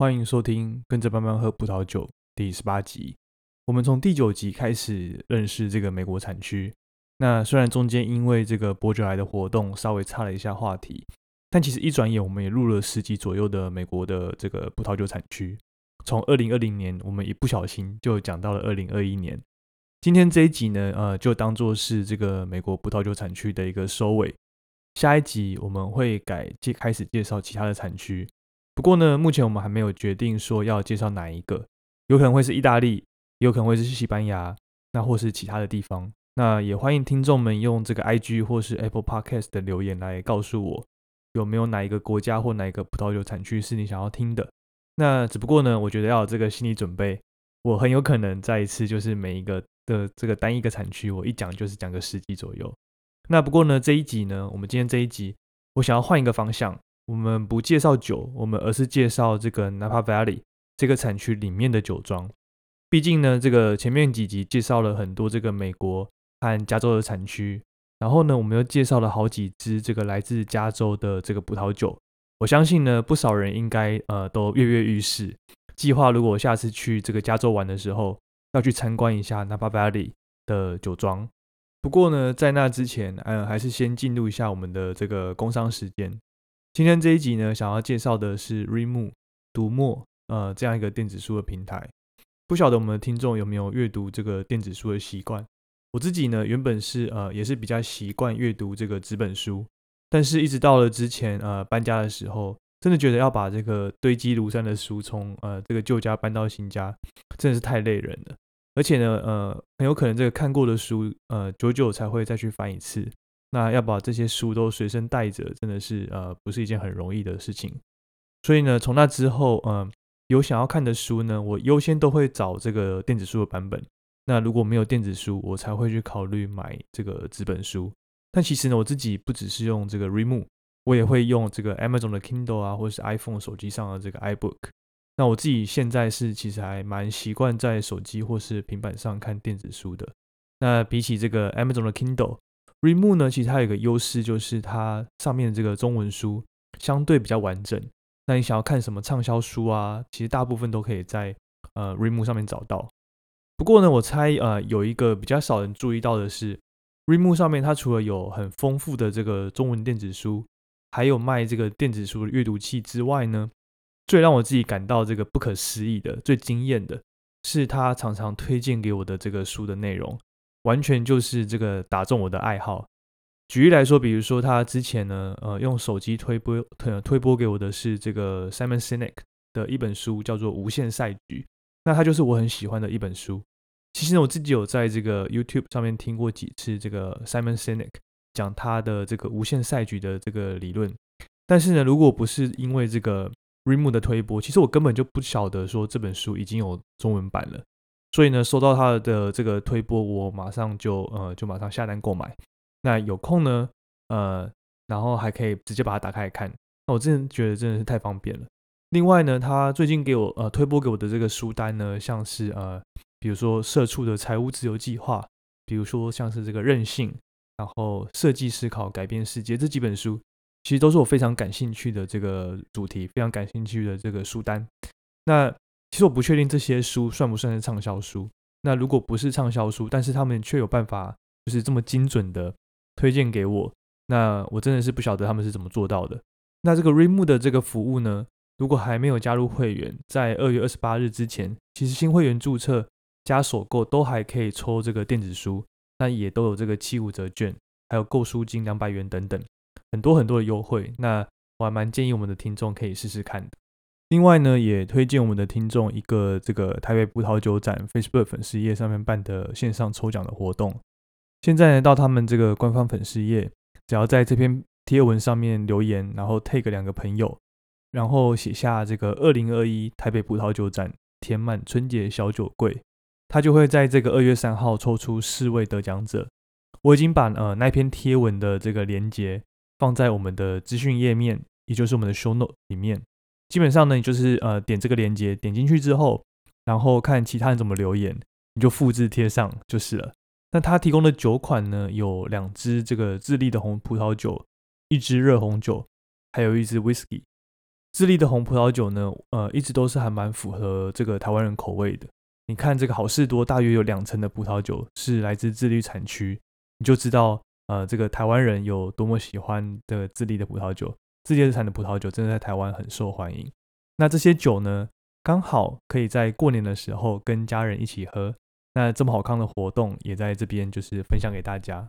欢迎收听《跟着慢慢喝葡萄酒》第十八集。我们从第九集开始认识这个美国产区。那虽然中间因为这个伯爵来的活动稍微差了一下话题，但其实一转眼我们也录了十集左右的美国的这个葡萄酒产区。从二零二零年，我们一不小心就讲到了二零二一年。今天这一集呢，呃，就当做是这个美国葡萄酒产区的一个收尾。下一集我们会改介开始介绍其他的产区。不过呢，目前我们还没有决定说要介绍哪一个，有可能会是意大利，也有可能会是西班牙，那或是其他的地方。那也欢迎听众们用这个 IG 或是 Apple Podcast 的留言来告诉我，有没有哪一个国家或哪一个葡萄酒产区是你想要听的。那只不过呢，我觉得要有这个心理准备，我很有可能再一次就是每一个的这个单一个产区，我一讲就是讲个十集左右。那不过呢，这一集呢，我们今天这一集，我想要换一个方向。我们不介绍酒，我们而是介绍这个 Napa Valley 这个产区里面的酒庄。毕竟呢，这个前面几集介绍了很多这个美国和加州的产区，然后呢，我们又介绍了好几支这个来自加州的这个葡萄酒。我相信呢，不少人应该呃都跃跃欲试，计划如果下次去这个加州玩的时候，要去参观一下 Napa Valley 的酒庄。不过呢，在那之前，嗯，还是先进入一下我们的这个工商时间。今天这一集呢，想要介绍的是 Readmoo 读墨呃这样一个电子书的平台。不晓得我们的听众有没有阅读这个电子书的习惯？我自己呢，原本是呃也是比较习惯阅读这个纸本书，但是一直到了之前呃搬家的时候，真的觉得要把这个堆积如山的书从呃这个旧家搬到新家，真的是太累人了。而且呢，呃很有可能这个看过的书，呃久久才会再去翻一次。那要把这些书都随身带着，真的是呃不是一件很容易的事情。所以呢，从那之后，嗯，有想要看的书呢，我优先都会找这个电子书的版本。那如果没有电子书，我才会去考虑买这个纸本书。但其实呢，我自己不只是用这个 Remove，我也会用这个 Amazon 的 Kindle 啊，或者是 iPhone 手机上的这个 iBook。那我自己现在是其实还蛮习惯在手机或是平板上看电子书的。那比起这个 Amazon 的 Kindle。Remo 呢，其实它有一个优势，就是它上面的这个中文书相对比较完整。那你想要看什么畅销书啊，其实大部分都可以在呃 Remo 上面找到。不过呢，我猜呃有一个比较少人注意到的是，Remo 上面它除了有很丰富的这个中文电子书，还有卖这个电子书的阅读器之外呢，最让我自己感到这个不可思议的、最惊艳的是，它常常推荐给我的这个书的内容。完全就是这个打中我的爱好。举例来说，比如说他之前呢，呃，用手机推播推推播给我的是这个 Simon Sinek 的一本书，叫做《无限赛局》。那它就是我很喜欢的一本书。其实呢，我自己有在这个 YouTube 上面听过几次这个 Simon Sinek 讲他的这个无限赛局的这个理论。但是呢，如果不是因为这个 Remo 的推播，其实我根本就不晓得说这本书已经有中文版了。所以呢，收到他的这个推播，我马上就呃就马上下单购买。那有空呢，呃，然后还可以直接把它打开来看。那我真的觉得真的是太方便了。另外呢，他最近给我呃推播给我的这个书单呢，像是呃，比如说《社畜的财务自由计划》，比如说像是这个韧性，然后设计思考改变世界这几本书，其实都是我非常感兴趣的这个主题，非常感兴趣的这个书单。那其实我不确定这些书算不算是畅销书。那如果不是畅销书，但是他们却有办法，就是这么精准的推荐给我，那我真的是不晓得他们是怎么做到的。那这个 r e m o 的这个服务呢，如果还没有加入会员，在二月二十八日之前，其实新会员注册加首购都还可以抽这个电子书，那也都有这个七五折券，还有购书金两百元等等，很多很多的优惠。那我还蛮建议我们的听众可以试试看的。另外呢，也推荐我们的听众一个这个台北葡萄酒展 Facebook 粉丝页上面办的线上抽奖的活动。现在呢，到他们这个官方粉丝页，只要在这篇贴文上面留言，然后 take 两个朋友，然后写下这个二零二一台北葡萄酒展填满春节小酒柜，他就会在这个二月三号抽出四位得奖者。我已经把呃那篇贴文的这个连接放在我们的资讯页面，也就是我们的 show note 里面。基本上呢，你就是呃点这个链接，点进去之后，然后看其他人怎么留言，你就复制贴上就是了。那他提供的酒款呢，有两支这个智利的红葡萄酒，一支热红酒，还有一支 whisky。智利的红葡萄酒呢，呃，一直都是还蛮符合这个台湾人口味的。你看这个好事多，大约有两成的葡萄酒是来自智利产区，你就知道，呃，这个台湾人有多么喜欢的智利的葡萄酒。智利产的葡萄酒真的在台湾很受欢迎。那这些酒呢，刚好可以在过年的时候跟家人一起喝。那这么好看的活动，也在这边就是分享给大家。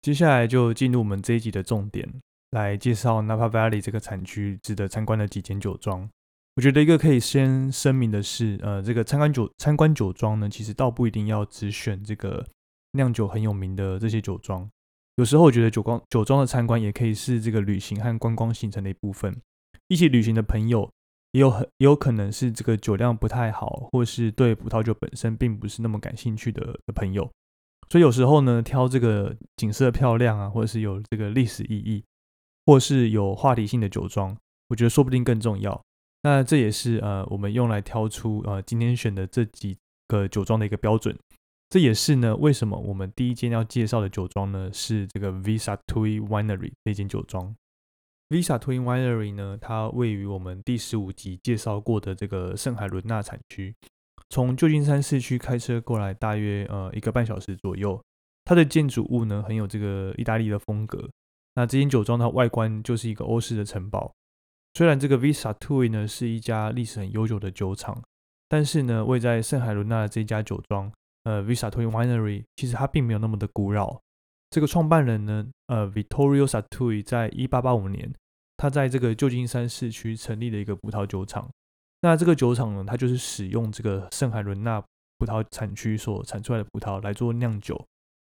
接下来就进入我们这一集的重点。来介绍 Napa Valley 这个产区值得参观的几间酒庄。我觉得一个可以先声明的是，呃，这个参观酒参观酒庄呢，其实倒不一定要只选这个酿酒很有名的这些酒庄。有时候我觉得酒光酒庄的参观也可以是这个旅行和观光行程的一部分。一起旅行的朋友也有很也有可能是这个酒量不太好，或是对葡萄酒本身并不是那么感兴趣的的朋友。所以有时候呢，挑这个景色漂亮啊，或者是有这个历史意义。或是有话题性的酒庄，我觉得说不定更重要。那这也是呃我们用来挑出呃今天选的这几个酒庄的一个标准。这也是呢为什么我们第一间要介绍的酒庄呢是这个 Visa Tui Winery 这间酒庄。Visa Tui Winery 呢，它位于我们第十五集介绍过的这个圣海伦纳产区，从旧金山市区开车过来大约呃一个半小时左右。它的建筑物呢很有这个意大利的风格。那这间酒庄它外观就是一个欧式的城堡。虽然这个 Visa Tui 呢是一家历史很悠久的酒厂，但是呢位在圣海伦娜的这家酒庄，呃 Visa Tui Winery，其实它并没有那么的古老。这个创办人呢，呃 Vittorio Satui，在一八八五年，他在这个旧金山市区成立了一个葡萄酒厂。那这个酒厂呢，它就是使用这个圣海伦娜葡萄产区所产出来的葡萄来做酿酒，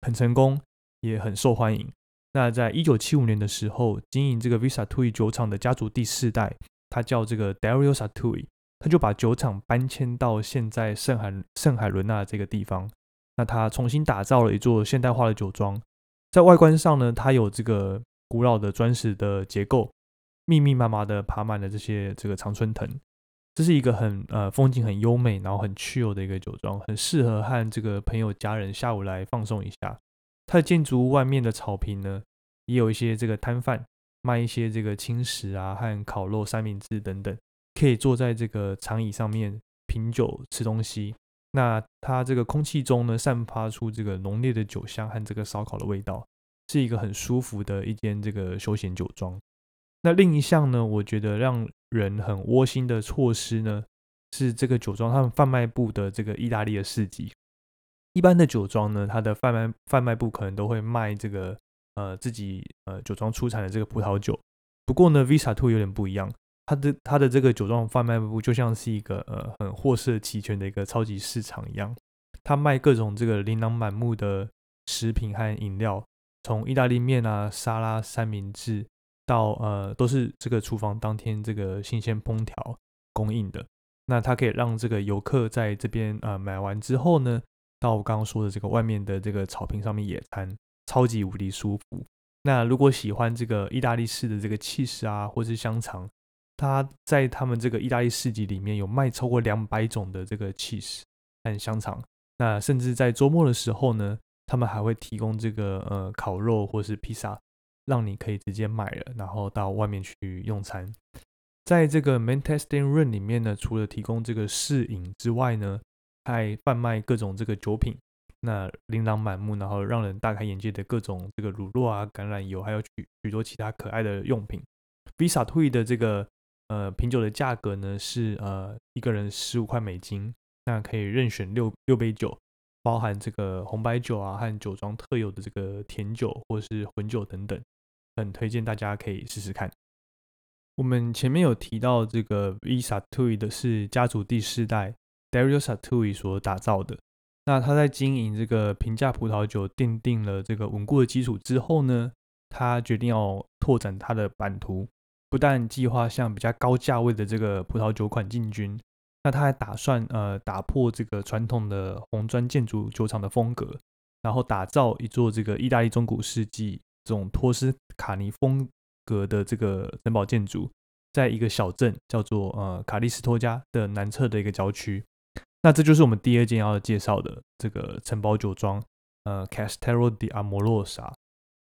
很成功，也很受欢迎。那在一九七五年的时候，经营这个 Visa Tui 酒厂的家族第四代，他叫这个 Dario Satui，他就把酒厂搬迁到现在圣海圣海伦纳这个地方。那他重新打造了一座现代化的酒庄，在外观上呢，它有这个古老的砖石的结构，密密麻麻的爬满了这些这个常春藤。这是一个很呃风景很优美，然后很 chill 的一个酒庄，很适合和这个朋友家人下午来放松一下。它的建筑外面的草坪呢，也有一些这个摊贩卖一些这个青食啊和烤肉三明治等等，可以坐在这个长椅上面品酒吃东西。那它这个空气中呢，散发出这个浓烈的酒香和这个烧烤的味道，是一个很舒服的一间这个休闲酒庄。那另一项呢，我觉得让人很窝心的措施呢，是这个酒庄他们贩卖部的这个意大利的市集。一般的酒庄呢，它的贩卖贩卖部可能都会卖这个呃自己呃酒庄出产的这个葡萄酒。不过呢，Visa Two 有点不一样，它的它的这个酒庄贩卖部就像是一个呃很货色齐全的一个超级市场一样，它卖各种这个琳琅满目的食品和饮料，从意大利面啊、沙拉、三明治到呃都是这个厨房当天这个新鲜烹调供应的。那它可以让这个游客在这边呃买完之后呢。到刚刚说的这个外面的这个草坪上面野餐，超级无敌舒服。那如果喜欢这个意大利式的这个气势啊，或是香肠，他在他们这个意大利市集里面有卖超过两百种的这个 cheese 和香肠。那甚至在周末的时候呢，他们还会提供这个呃烤肉或是披萨，让你可以直接买了，然后到外面去用餐。在这个 mantesting Room 里面呢，除了提供这个试饮之外呢，还贩卖各种这个酒品，那琳琅满目，然后让人大开眼界的各种这个乳酪啊、橄榄油，还有许许多其他可爱的用品。Visa Tui 的这个呃品酒的价格呢是呃一个人十五块美金，那可以任选六六杯酒，包含这个红白酒啊和酒庄特有的这个甜酒或是混酒等等，很推荐大家可以试试看。我们前面有提到这个 Visa Tui 的是家族第四代。Dario Satui 所打造的，那他在经营这个平价葡萄酒奠定了这个稳固的基础之后呢，他决定要拓展他的版图，不但计划向比较高价位的这个葡萄酒款进军，那他还打算呃打破这个传统的红砖建筑酒厂的风格，然后打造一座这个意大利中古世纪这种托斯卡尼风格的这个城堡建筑，在一个小镇叫做呃卡利斯托加的南侧的一个郊区。那这就是我们第二件要介绍的这个城堡酒庄，呃，Castello di Amorosa。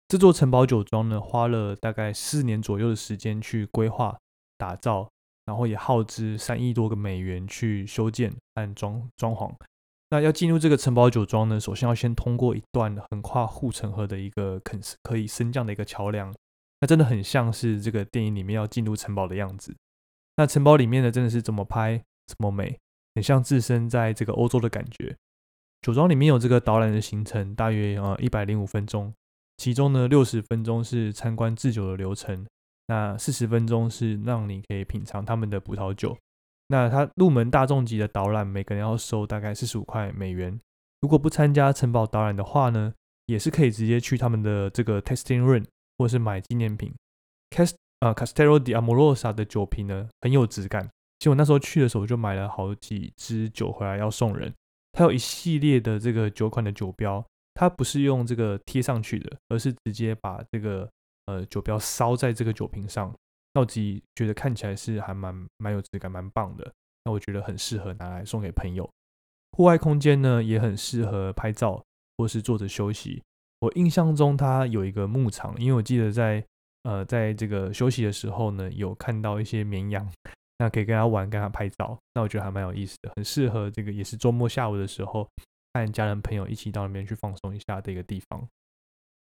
这座城堡酒庄呢，花了大概四年左右的时间去规划，打造，然后也耗资三亿多个美元去修建和装装潢。那要进入这个城堡酒庄呢，首先要先通过一段横跨护城河的一个可可以升降的一个桥梁。那真的很像是这个电影里面要进入城堡的样子。那城堡里面呢，真的是怎么拍怎么美，很像置身在这个欧洲的感觉。酒庄里面有这个导览的行程，大约呃一百零五分钟，其中呢六十分钟是参观制酒的流程，那四十分钟是让你可以品尝他们的葡萄酒。那它入门大众级的导览，每个人要收大概四十五块美元。如果不参加城堡导览的话呢，也是可以直接去他们的这个 tasting room。或是买纪念品，Cast 呃 Castello di Amorosa 的酒瓶呢很有质感。其实我那时候去的时候就买了好几支酒回来要送人。它有一系列的这个酒款的酒标，它不是用这个贴上去的，而是直接把这个呃酒标烧在这个酒瓶上。那我自己觉得看起来是还蛮蛮有质感，蛮棒的。那我觉得很适合拿来送给朋友。户外空间呢也很适合拍照或是坐着休息。我印象中，它有一个牧场，因为我记得在呃，在这个休息的时候呢，有看到一些绵羊，那可以跟它玩，跟它拍照，那我觉得还蛮有意思的，很适合这个也是周末下午的时候，和家人朋友一起到那边去放松一下的一个地方。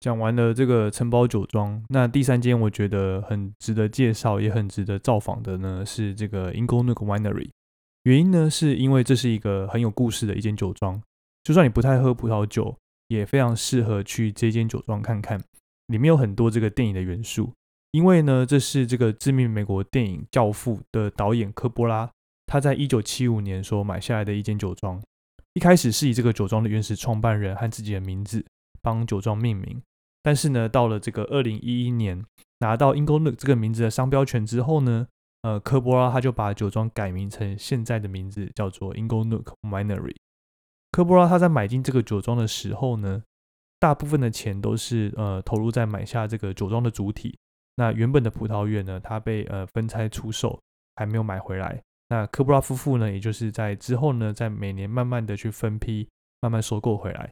讲完了这个城堡酒庄，那第三间我觉得很值得介绍，也很值得造访的呢，是这个 Inglewood Winery。原因呢，是因为这是一个很有故事的一间酒庄，就算你不太喝葡萄酒。也非常适合去这间酒庄看看，里面有很多这个电影的元素。因为呢，这是这个知名美国电影《教父》的导演科波拉，他在一九七五年所买下来的一间酒庄。一开始是以这个酒庄的原始创办人和自己的名字帮酒庄命名，但是呢，到了这个二零一一年拿到 Inglewood 这个名字的商标权之后呢，呃，科波拉他就把酒庄改名成现在的名字，叫做 Inglewood Winery。科波拉他在买进这个酒庄的时候呢，大部分的钱都是呃投入在买下这个酒庄的主体。那原本的葡萄园呢，它被呃分拆出售，还没有买回来。那科布拉夫妇呢，也就是在之后呢，在每年慢慢的去分批，慢慢收购回来。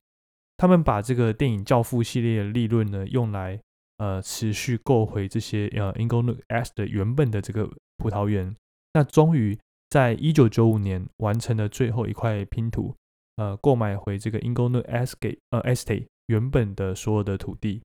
他们把这个电影《教父》系列的利润呢，用来呃持续购回这些呃 Inglewood S 的原本的这个葡萄园。那终于在一九九五年完成了最后一块拼图。呃，购买回这个 Inglewood Estate 呃 Estate 原本的所有的土地。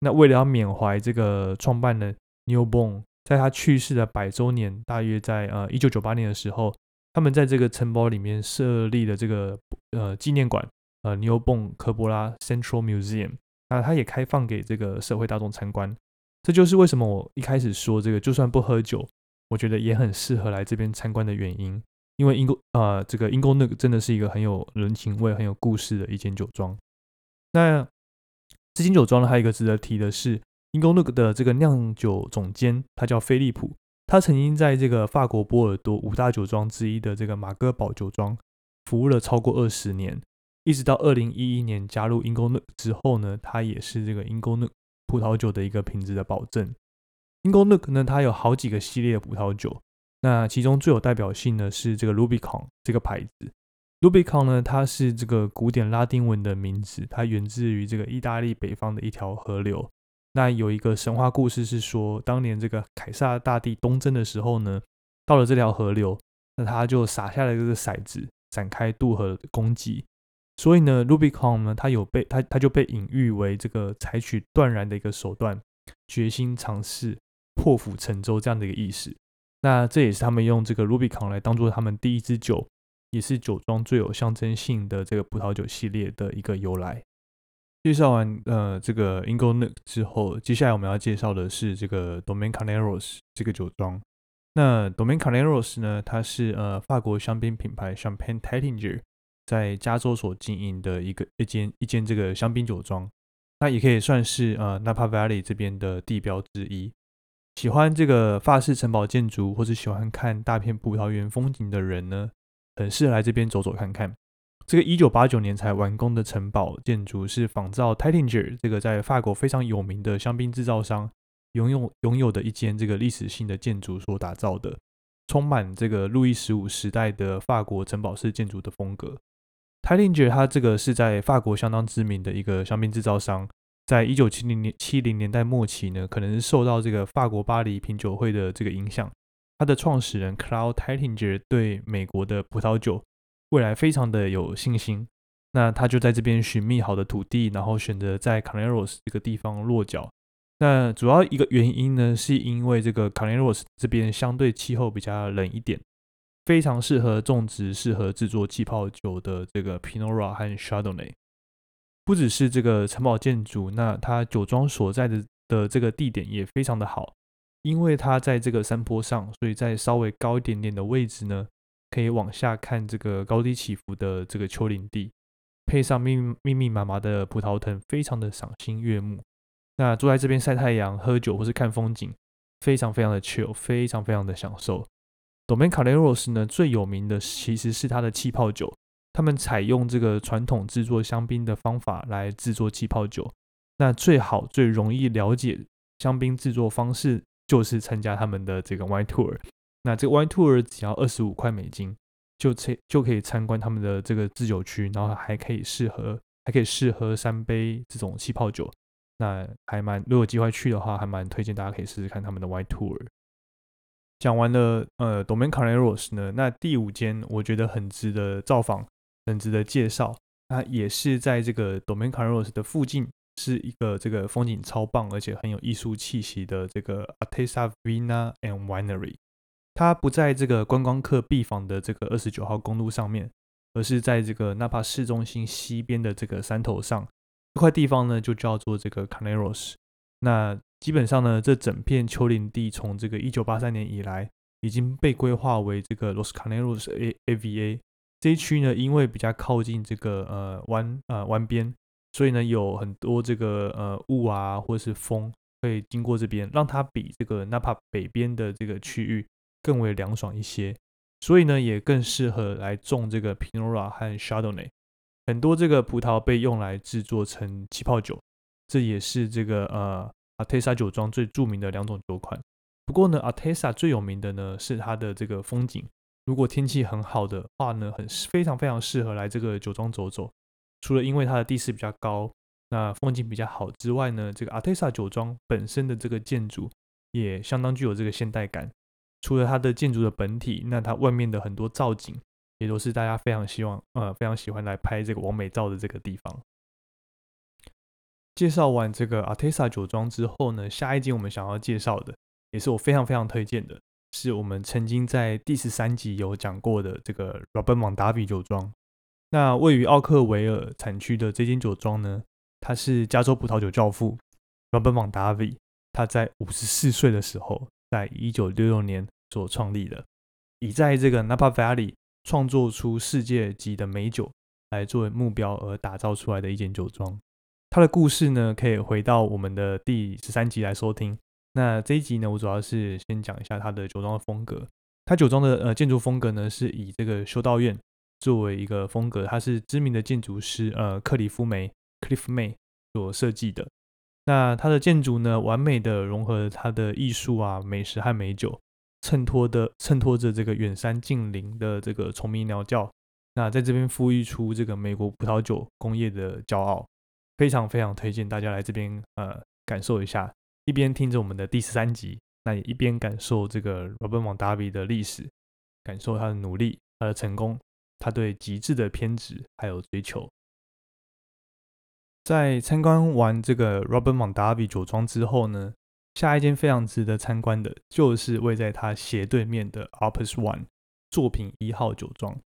那为了要缅怀这个创办的 Newborn，在他去世的百周年，大约在呃一九九八年的时候，他们在这个城堡里面设立了这个呃纪念馆，呃 Newborn 科波拉 Central Museum。那它也开放给这个社会大众参观。这就是为什么我一开始说这个，就算不喝酒，我觉得也很适合来这边参观的原因。因为英国呃，这个英国那个真的是一个很有人情味、很有故事的一间酒庄。那这间酒庄呢，还有一个值得提的是，英国那个的这个酿酒总监，他叫菲利普，他曾经在这个法国波尔多五大酒庄之一的这个马戈堡酒庄服务了超过二十年，一直到二零一一年加入英国那之后呢，他也是这个英国那葡萄酒的一个品质的保证。英国那呢，它有好几个系列的葡萄酒。那其中最有代表性的是这个 Rubicon 这个牌子。Rubicon 呢，它是这个古典拉丁文的名字，它源自于这个意大利北方的一条河流。那有一个神话故事是说，当年这个凯撒大帝东征的时候呢，到了这条河流，那他就撒下了这个骰子，展开渡河攻击。所以呢，Rubicon 呢，它有被他他就被隐喻为这个采取断然的一个手段，决心尝试破釜沉舟这样的一个意思。那这也是他们用这个 Rubicon 来当做他们第一支酒，也是酒庄最有象征性的这个葡萄酒系列的一个由来。介绍完呃这个 Inglewood 之后，接下来我们要介绍的是这个 Domaine Carneros 这个酒庄。那 Domaine Carneros 呢，它是呃法国香槟品牌 Champagne Tattinger 在加州所经营的一个一间一间这个香槟酒庄，那也可以算是呃 Napa Valley 这边的地标之一。喜欢这个法式城堡建筑，或者喜欢看大片葡萄园风景的人呢，很适合来这边走走看看。这个一九八九年才完工的城堡建筑是仿照 Taittinger 这个在法国非常有名的香槟制造商拥有拥有的一间这个历史性的建筑所打造的，充满这个路易十五时代的法国城堡式建筑的风格。Taittinger 它这个是在法国相当知名的一个香槟制造商。在一九七零年七零年代末期呢，可能是受到这个法国巴黎品酒会的这个影响，他的创始人 Cloud Tidinger 对美国的葡萄酒未来非常的有信心。那他就在这边寻觅好的土地，然后选择在 Caneros 这个地方落脚。那主要一个原因呢，是因为这个 Caneros 这边相对气候比较冷一点，非常适合种植、适合制作气泡酒的这个 Pinot Noir 和 Chardonnay。不只是这个城堡建筑，那它酒庄所在的的这个地点也非常的好，因为它在这个山坡上，所以在稍微高一点点的位置呢，可以往下看这个高低起伏的这个丘陵地。配上密密密麻麻的葡萄藤，非常的赏心悦目。那坐在这边晒太阳、喝酒或是看风景，非常非常的 chill，非常非常的享受。Domaine Carneros 呢，最有名的其实是它的气泡酒。他们采用这个传统制作香槟的方法来制作气泡酒。那最好最容易了解香槟制作方式，就是参加他们的这个 Wine Tour。那这个 Wine Tour 只要二十五块美金。就参就可以参观他们的这个制酒区，然后还可以试喝，还可以试喝三杯这种气泡酒。那还蛮，如果有机会去的话，还蛮推荐大家可以试试看他们的 Wine Tour。讲完了，呃，Domain c a r n e r o s 呢，那第五间我觉得很值得造访，很值得介绍。那也是在这个 Domain c a r n e r o s 的附近，是一个这个风景超棒，而且很有艺术气息的这个 Atessa Vina and Winery。它不在这个观光客必访的这个二十九号公路上面，而是在这个纳帕市中心西边的这个山头上，这块地方呢就叫做这个 Caneros。那基本上呢，这整片丘陵地从这个一九八三年以来已经被规划为这个 Los Caneros A A V A 这一区呢，因为比较靠近这个呃湾呃湾边，所以呢有很多这个呃雾啊或者是风会经过这边，让它比这个纳帕北边的这个区域。更为凉爽一些，所以呢，也更适合来种这个 Pinot Noir 和 Chardonnay。很多这个葡萄被用来制作成气泡酒，这也是这个呃 Atessa 酒庄最著名的两种酒款。不过呢，Atessa 最有名的呢是它的这个风景。如果天气很好的话呢，很非常非常适合来这个酒庄走走。除了因为它的地势比较高，那风景比较好之外呢，这个 Atessa 酒庄本身的这个建筑也相当具有这个现代感。除了它的建筑的本体，那它外面的很多造景也都是大家非常希望呃非常喜欢来拍这个完美照的这个地方。介绍完这个 Atessa 酒庄之后呢，下一集我们想要介绍的，也是我非常非常推荐的，是我们曾经在第十三集有讲过的这个 Robert Mondavi 酒庄。那位于奥克维尔产区的这间酒庄呢，它是加州葡萄酒教父 Robert Mondavi，他在五十四岁的时候。在一九六六年所创立的，以在这个 Napa Valley 创作出世界级的美酒来作为目标而打造出来的一间酒庄。它的故事呢，可以回到我们的第十三集来收听。那这一集呢，我主要是先讲一下它的酒庄的风格。它酒庄的呃建筑风格呢，是以这个修道院作为一个风格，它是知名的建筑师呃克里夫梅 （Cliff May） 所设计的。那它的建筑呢，完美的融合了它的艺术啊、美食和美酒，衬托的衬托着这个远山近邻的这个虫鸣鸟叫。那在这边孵育出这个美国葡萄酒工业的骄傲，非常非常推荐大家来这边呃感受一下，一边听着我们的第十三集，那也一边感受这个 Robert Mondavi 的历史，感受他的努力、他的成功、他对极致的偏执还有追求。在参观完这个 Robert Mondavi 酒庄之后呢，下一间非常值得参观的就是位在它斜对面的 Opus One 作品一号酒庄。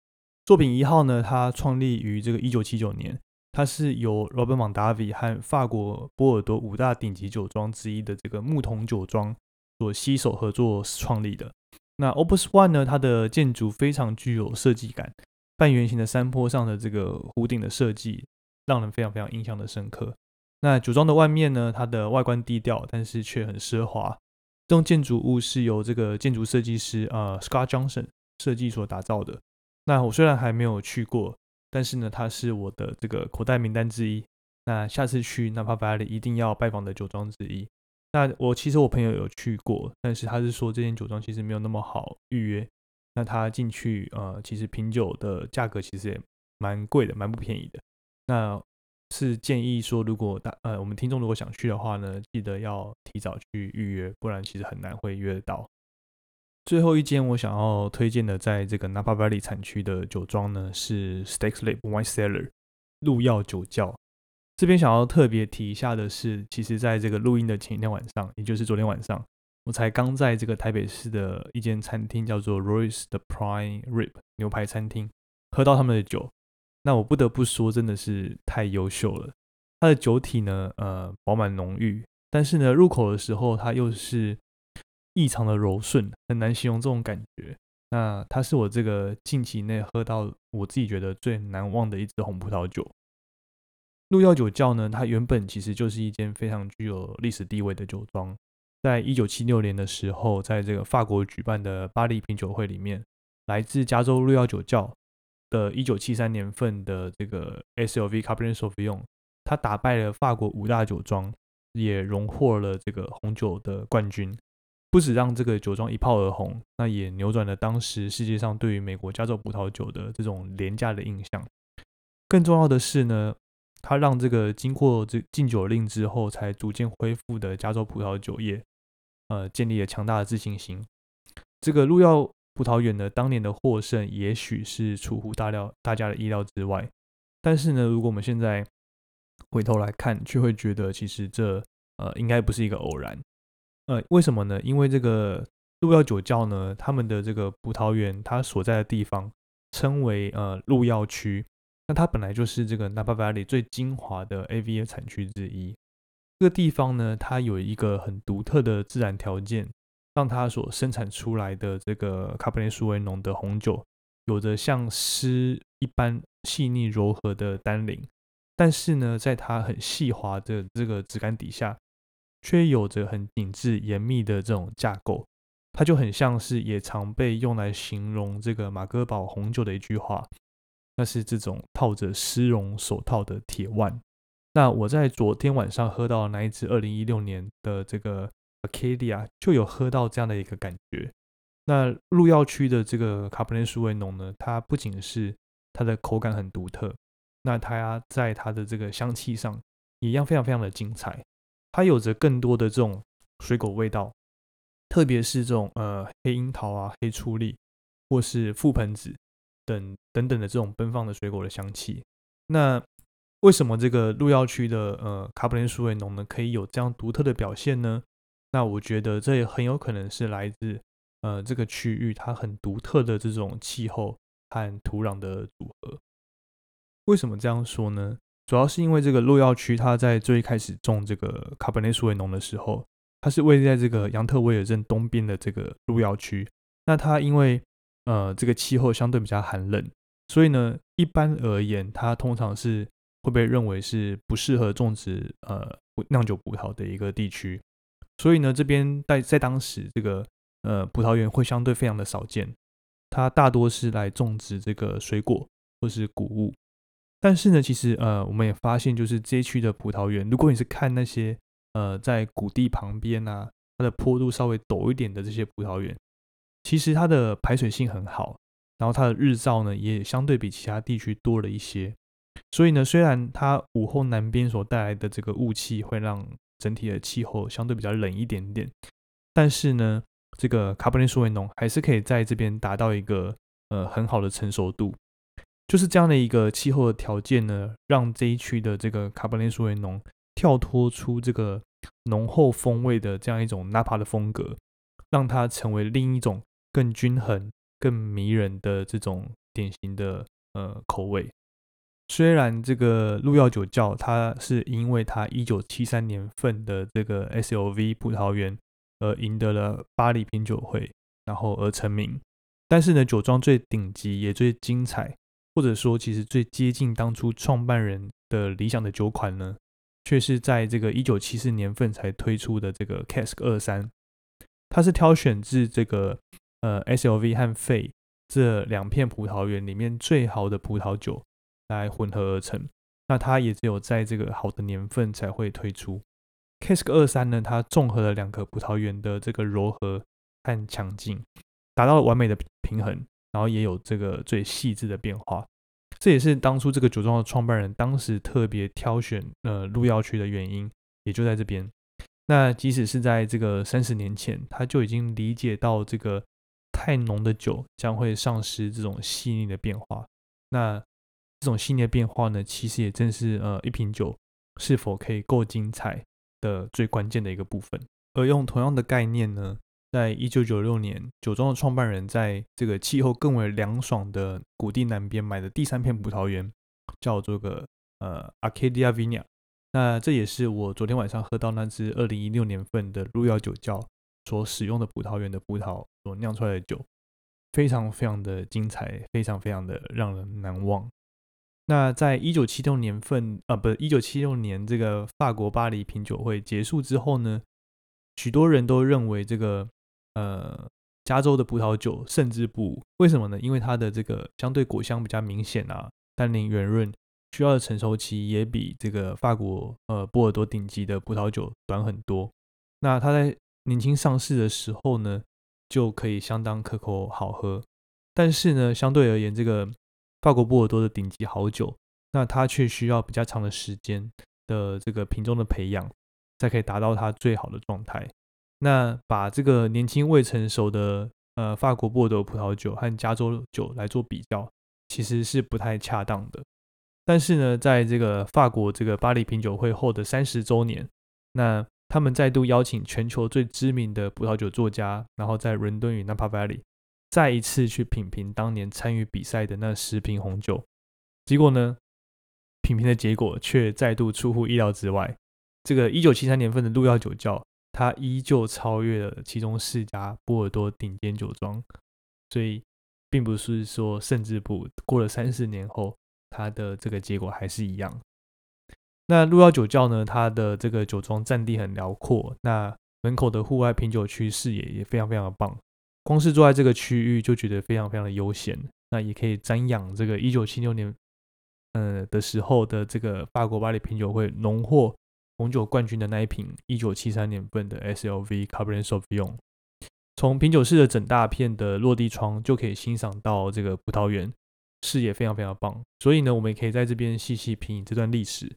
作品一号呢，它创立于这个一九七九年，它是由 Robert Mondavi 和法国波尔多五大顶级酒庄之一的这个牧童酒庄所携手合作创立的。那 Opus One 呢，它的建筑非常具有设计感，半圆形的山坡上的这个弧顶的设计。让人非常非常印象的深刻。那酒庄的外面呢？它的外观低调，但是却很奢华。这栋建筑物是由这个建筑设计师呃 Scott Johnson 设计所打造的。那我虽然还没有去过，但是呢，它是我的这个口袋名单之一。那下次去 Napa Valley 一定要拜访的酒庄之一。那我其实我朋友有去过，但是他是说这间酒庄其实没有那么好预约。那他进去呃，其实品酒的价格其实也蛮贵的，蛮不便宜的。那是建议说，如果大呃我们听众如果想去的话呢，记得要提早去预约，不然其实很难会约得到。最后一间我想要推荐的，在这个 Napa Valley 产区的酒庄呢，是 Stakes Leap Wine Cellar 鹿药酒窖。这边想要特别提一下的是，其实在这个录音的前一天晚上，也就是昨天晚上，我才刚在这个台北市的一间餐厅叫做 Royce 的 Prime Rib 牛排餐厅喝到他们的酒。那我不得不说，真的是太优秀了。它的酒体呢，呃，饱满浓郁，但是呢，入口的时候它又是异常的柔顺，很难形容这种感觉。那它是我这个近期内喝到我自己觉得最难忘的一支红葡萄酒。鹿药酒窖呢，它原本其实就是一间非常具有历史地位的酒庄，在一九七六年的时候，在这个法国举办的巴黎品酒会里面，来自加州鹿药酒窖。的一九七三年份的这个 SLV Cabernet Sauvignon，它打败了法国五大酒庄，也荣获了这个红酒的冠军。不止让这个酒庄一炮而红，那也扭转了当时世界上对于美国加州葡萄酒的这种廉价的印象。更重要的是呢，它让这个经过这禁酒令之后才逐渐恢复的加州葡萄酒业，呃，建立了强大的自信心。这个路要。葡萄园的当年的获胜，也许是出乎大料大家的意料之外。但是呢，如果我们现在回头来看，却会觉得其实这呃应该不是一个偶然。呃，为什么呢？因为这个鹿药酒窖呢，他们的这个葡萄园它所在的地方称为呃路耀区，那它本来就是这个 Napa Valley 最精华的 AVA 产区之一。这个地方呢，它有一个很独特的自然条件。让它所生产出来的这个卡布内苏维浓的红酒，有着像诗一般细腻柔和的单宁，但是呢，在它很细滑的这个质感底下，却有着很紧致严密的这种架构。它就很像是也常被用来形容这个马哥堡红酒的一句话，那是这种套着丝绒手套的铁腕。那我在昨天晚上喝到那一支二零一六年的这个。Acadia 就有喝到这样的一个感觉。那鹿药区的这个卡布内苏维浓呢，它不仅是它的口感很独特，那它在它的这个香气上也一样非常非常的精彩。它有着更多的这种水果味道，特别是这种呃黑樱桃啊、黑醋栗或是覆盆子等等等的这种奔放的水果的香气。那为什么这个鹿药区的呃卡布内苏维浓呢，可以有这样独特的表现呢？那我觉得这也很有可能是来自呃这个区域它很独特的这种气候和土壤的组合。为什么这样说呢？主要是因为这个洛药区它在最开始种这个卡本内苏维农的时候，它是位在这个杨特威尔镇东边的这个洛药区。那它因为呃这个气候相对比较寒冷，所以呢一般而言，它通常是会被认为是不适合种植呃酿酒葡萄的一个地区。所以呢，这边在在当时，这个呃葡萄园会相对非常的少见，它大多是来种植这个水果或是谷物。但是呢，其实呃我们也发现，就是这一区的葡萄园，如果你是看那些呃在谷地旁边啊，它的坡度稍微陡一点的这些葡萄园，其实它的排水性很好，然后它的日照呢也相对比其他地区多了一些。所以呢，虽然它午后南边所带来的这个雾气会让整体的气候相对比较冷一点点，但是呢，这个卡布内苏维农还是可以在这边达到一个呃很好的成熟度。就是这样的一个气候的条件呢，让这一区的这个卡布内苏维农跳脱出这个浓厚风味的这样一种纳帕的风格，让它成为另一种更均衡、更迷人的这种典型的呃口味。虽然这个鹿药酒窖，它是因为它一九七三年份的这个 SLV 葡萄园而赢得了巴黎品酒会，然后而成名。但是呢，酒庄最顶级也最精彩，或者说其实最接近当初创办人的理想的酒款呢，却是在这个一九七四年份才推出的这个 Cask 二三。它是挑选自这个呃 SLV 和费这两片葡萄园里面最好的葡萄酒。来混合而成，那它也只有在这个好的年份才会推出。Cask 二三呢，它综合了两个葡萄园的这个柔和和强劲，达到了完美的平衡，然后也有这个最细致的变化。这也是当初这个酒庄的创办人当时特别挑选呃鹿药区的原因，也就在这边。那即使是在这个三十年前，他就已经理解到这个太浓的酒将会丧失这种细腻的变化。那这种系列变化呢，其实也正是呃一瓶酒是否可以够精彩的最关键的一个部分。而用同样的概念呢，在一九九六年，酒庄的创办人在这个气候更为凉爽的谷地南边买的第三片葡萄园，叫做个呃 Arcadia vinea。那这也是我昨天晚上喝到那支二零一六年份的路遥酒窖所使用的葡萄园的葡萄所酿出来的酒，非常非常的精彩，非常非常的让人难忘。那在一九七六年份啊，不是一九七六年这个法国巴黎品酒会结束之后呢，许多人都认为这个呃加州的葡萄酒胜之不。为什么呢？因为它的这个相对果香比较明显啊，单宁圆润。需要的成熟期也比这个法国呃波尔多顶级的葡萄酒短很多。那它在年轻上市的时候呢，就可以相当可口好喝。但是呢，相对而言，这个法国波尔多的顶级好酒，那它却需要比较长的时间的这个品种的培养，才可以达到它最好的状态。那把这个年轻未成熟的呃法国波尔多葡萄酒和加州酒来做比较，其实是不太恰当的。但是呢，在这个法国这个巴黎品酒会后的三十周年，那他们再度邀请全球最知名的葡萄酒作家，然后在伦敦与 Napa Valley 再一次去品评当年参与比赛的那十瓶红酒。结果呢，品评的结果却再度出乎意料之外。这个一九七三年份的路耀酒窖，它依旧超越了其中四家波尔多顶尖酒庄，所以并不是说甚至不过了三十年后。它的这个结果还是一样。那路耀酒窖呢？它的这个酒庄占地很辽阔，那门口的户外品酒区视野也非常非常的棒。光是坐在这个区域就觉得非常非常的悠闲。那也可以瞻仰这个一九七六年，呃的时候的这个法国巴黎品酒会荣获红酒冠军的那一瓶一九七三年份的 SLV Cabernet Sauvignon。从品酒室的整大片的落地窗就可以欣赏到这个葡萄园。视野非常非常棒，所以呢，我们也可以在这边细细品饮这段历史，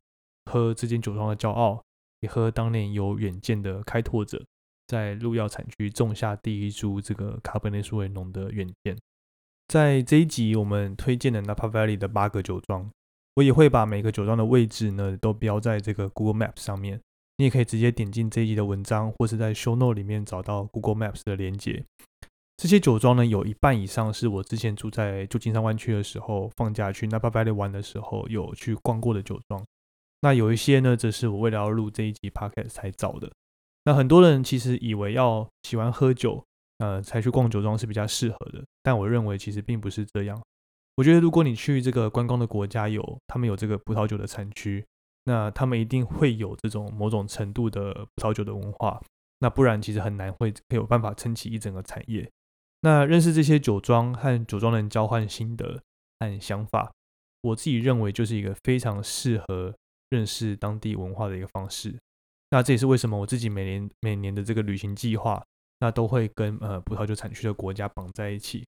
喝这间酒庄的骄傲，也喝当年有远见的开拓者在鹿药产区种下第一株这个卡本内苏维农的远见。在这一集我们推荐的 Napa Valley 的八个酒庄，我也会把每个酒庄的位置呢都标在这个 Google Maps 上面，你也可以直接点进这一集的文章，或是在 Show Note 里面找到 Google Maps 的连接。这些酒庄呢，有一半以上是我之前住在旧金山湾区的时候，放假去 Napa Valley 玩的时候有去逛过的酒庄。那有一些呢，则是我为了要录这一集 podcast 才找的。那很多人其实以为要喜欢喝酒，呃，才去逛酒庄是比较适合的。但我认为其实并不是这样。我觉得如果你去这个观光的国家有，他们有这个葡萄酒的产区，那他们一定会有这种某种程度的葡萄酒的文化。那不然其实很难会有办法撑起一整个产业。那认识这些酒庄和酒庄人交换心得和想法，我自己认为就是一个非常适合认识当地文化的一个方式。那这也是为什么我自己每年每年的这个旅行计划，那都会跟呃葡萄酒产区的国家绑在一起。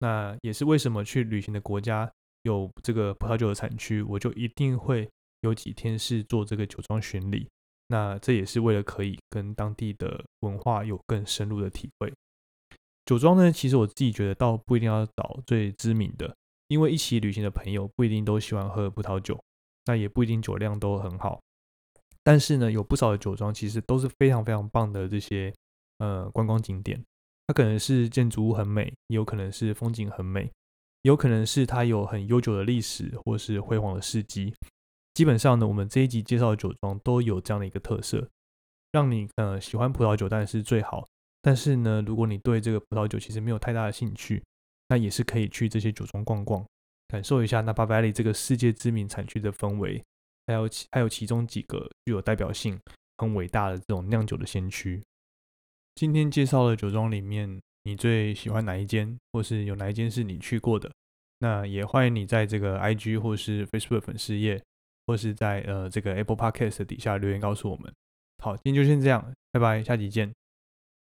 那也是为什么去旅行的国家有这个葡萄酒的产区，我就一定会有几天是做这个酒庄巡礼。那这也是为了可以跟当地的文化有更深入的体会。酒庄呢，其实我自己觉得倒不一定要找最知名的，因为一起旅行的朋友不一定都喜欢喝葡萄酒，那也不一定酒量都很好。但是呢，有不少的酒庄其实都是非常非常棒的这些呃观光景点。它可能是建筑物很美，也有可能是风景很美，有可能是它有很悠久的历史或是辉煌的事迹。基本上呢，我们这一集介绍的酒庄都有这样的一个特色，让你呃喜欢葡萄酒，但是最好。但是呢，如果你对这个葡萄酒其实没有太大的兴趣，那也是可以去这些酒庄逛逛，感受一下 Napa Valley 这个世界知名产区的氛围，还有其还有其中几个具有代表性、很伟大的这种酿酒的先驱。今天介绍的酒庄里面，你最喜欢哪一间，或是有哪一间是你去过的？那也欢迎你在这个 IG 或是 Facebook 粉丝页，或是在呃这个 Apple Podcast 底下留言告诉我们。好，今天就先这样，拜拜，下集见。